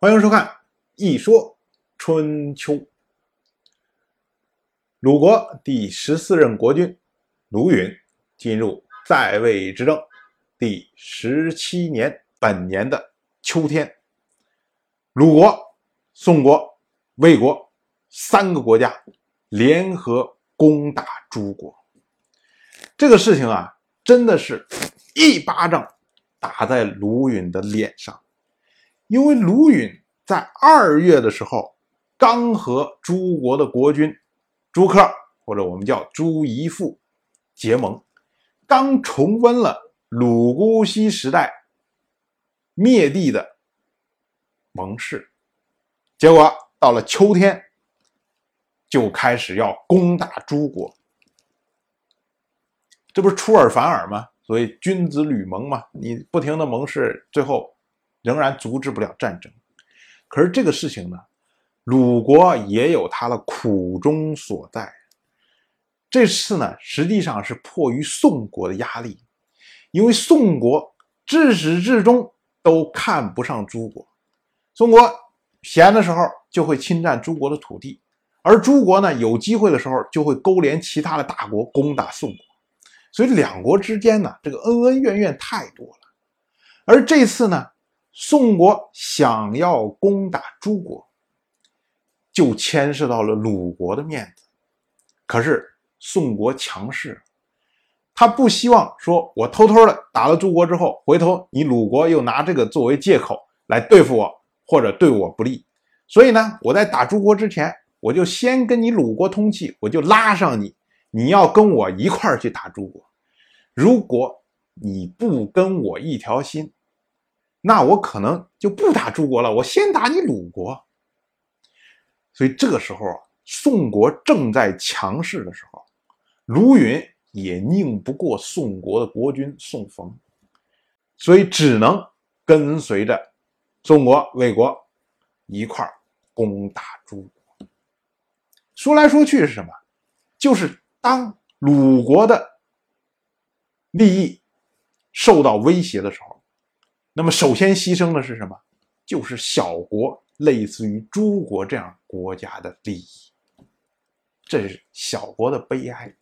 欢迎收看《一说春秋》。鲁国第十四任国君鲁允进入在位执政第十七年，本年的秋天，鲁国、宋国、魏国三个国家联合攻打诸国。这个事情啊，真的是一巴掌打在鲁允的脸上。因为鲁允在二月的时候刚和诸国的国君朱克，或者我们叫朱夷父结盟，刚重温了鲁姑西时代灭地的盟誓，结果到了秋天就开始要攻打诸国，这不是出尔反尔吗？所以君子履盟嘛，你不停的盟誓，最后。仍然阻止不了战争，可是这个事情呢，鲁国也有他的苦衷所在。这次呢，实际上是迫于宋国的压力，因为宋国至始至终都看不上诸国，宋国闲的时候就会侵占诸国的土地，而诸国呢有机会的时候就会勾连其他的大国攻打宋国，所以两国之间呢这个恩恩怨怨太多了，而这次呢。宋国想要攻打诸国，就牵涉到了鲁国的面子。可是宋国强势，他不希望说我偷偷的打了诸国之后，回头你鲁国又拿这个作为借口来对付我，或者对我不利。所以呢，我在打诸国之前，我就先跟你鲁国通气，我就拉上你，你要跟我一块儿去打诸国。如果你不跟我一条心，那我可能就不打诸国了，我先打你鲁国。所以这个时候啊，宋国正在强势的时候，鲁允也拧不过宋国的国君宋冯，所以只能跟随着宋国、魏国一块攻打诸国。说来说去是什么？就是当鲁国的利益受到威胁的时候。那么，首先牺牲的是什么？就是小国，类似于诸国这样国家的利益。这是小国的悲哀。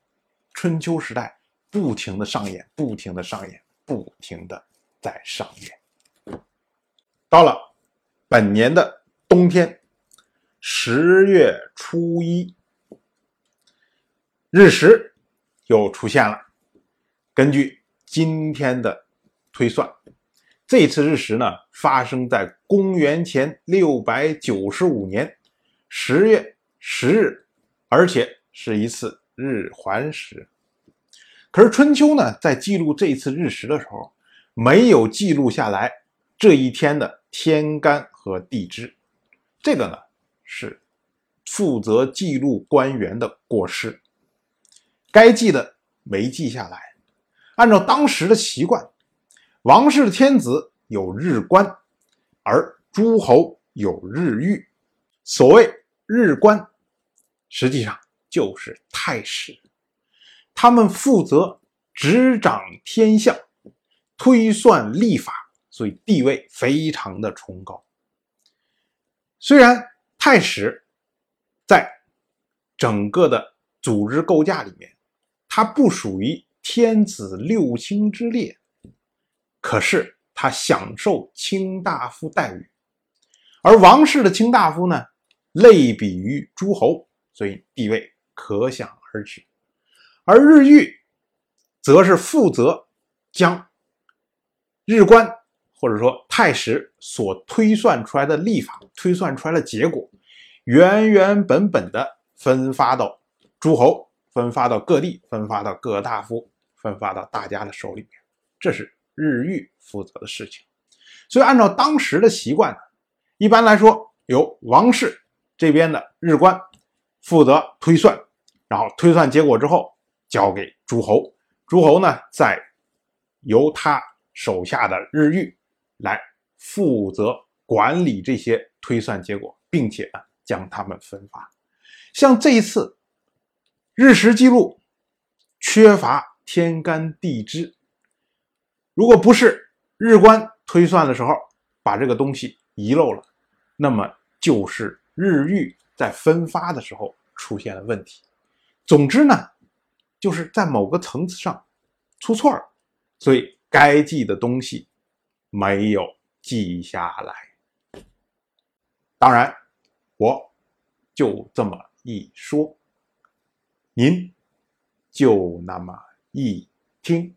春秋时代不停的上演，不停的上演，不停的在上演。到了本年的冬天，十月初一，日食又出现了。根据今天的推算。这次日食呢，发生在公元前六百九十五年十月十日，而且是一次日环食。可是春秋呢，在记录这次日食的时候，没有记录下来这一天的天干和地支。这个呢，是负责记录官员的过失，该记的没记下来。按照当时的习惯。王室的天子有日官，而诸侯有日御。所谓日官，实际上就是太史，他们负责执掌天象、推算历法，所以地位非常的崇高。虽然太史在整个的组织构架里面，它不属于天子六卿之列。可是他享受卿大夫待遇，而王室的卿大夫呢，类比于诸侯，所以地位可想而知。而日御则是负责将日官或者说太史所推算出来的历法、推算出来的结果，原原本本的分发到诸侯、分发到各地、分发到各大夫、分发到大家的手里，这是。日御负责的事情，所以按照当时的习惯，一般来说由王室这边的日官负责推算，然后推算结果之后交给诸侯，诸侯呢再由他手下的日御来负责管理这些推算结果，并且呢将他们分发。像这一次日食记录缺乏天干地支。如果不是日官推算的时候把这个东西遗漏了，那么就是日玉在分发的时候出现了问题。总之呢，就是在某个层次上出错了，所以该记的东西没有记下来。当然，我就这么一说，您就那么一听。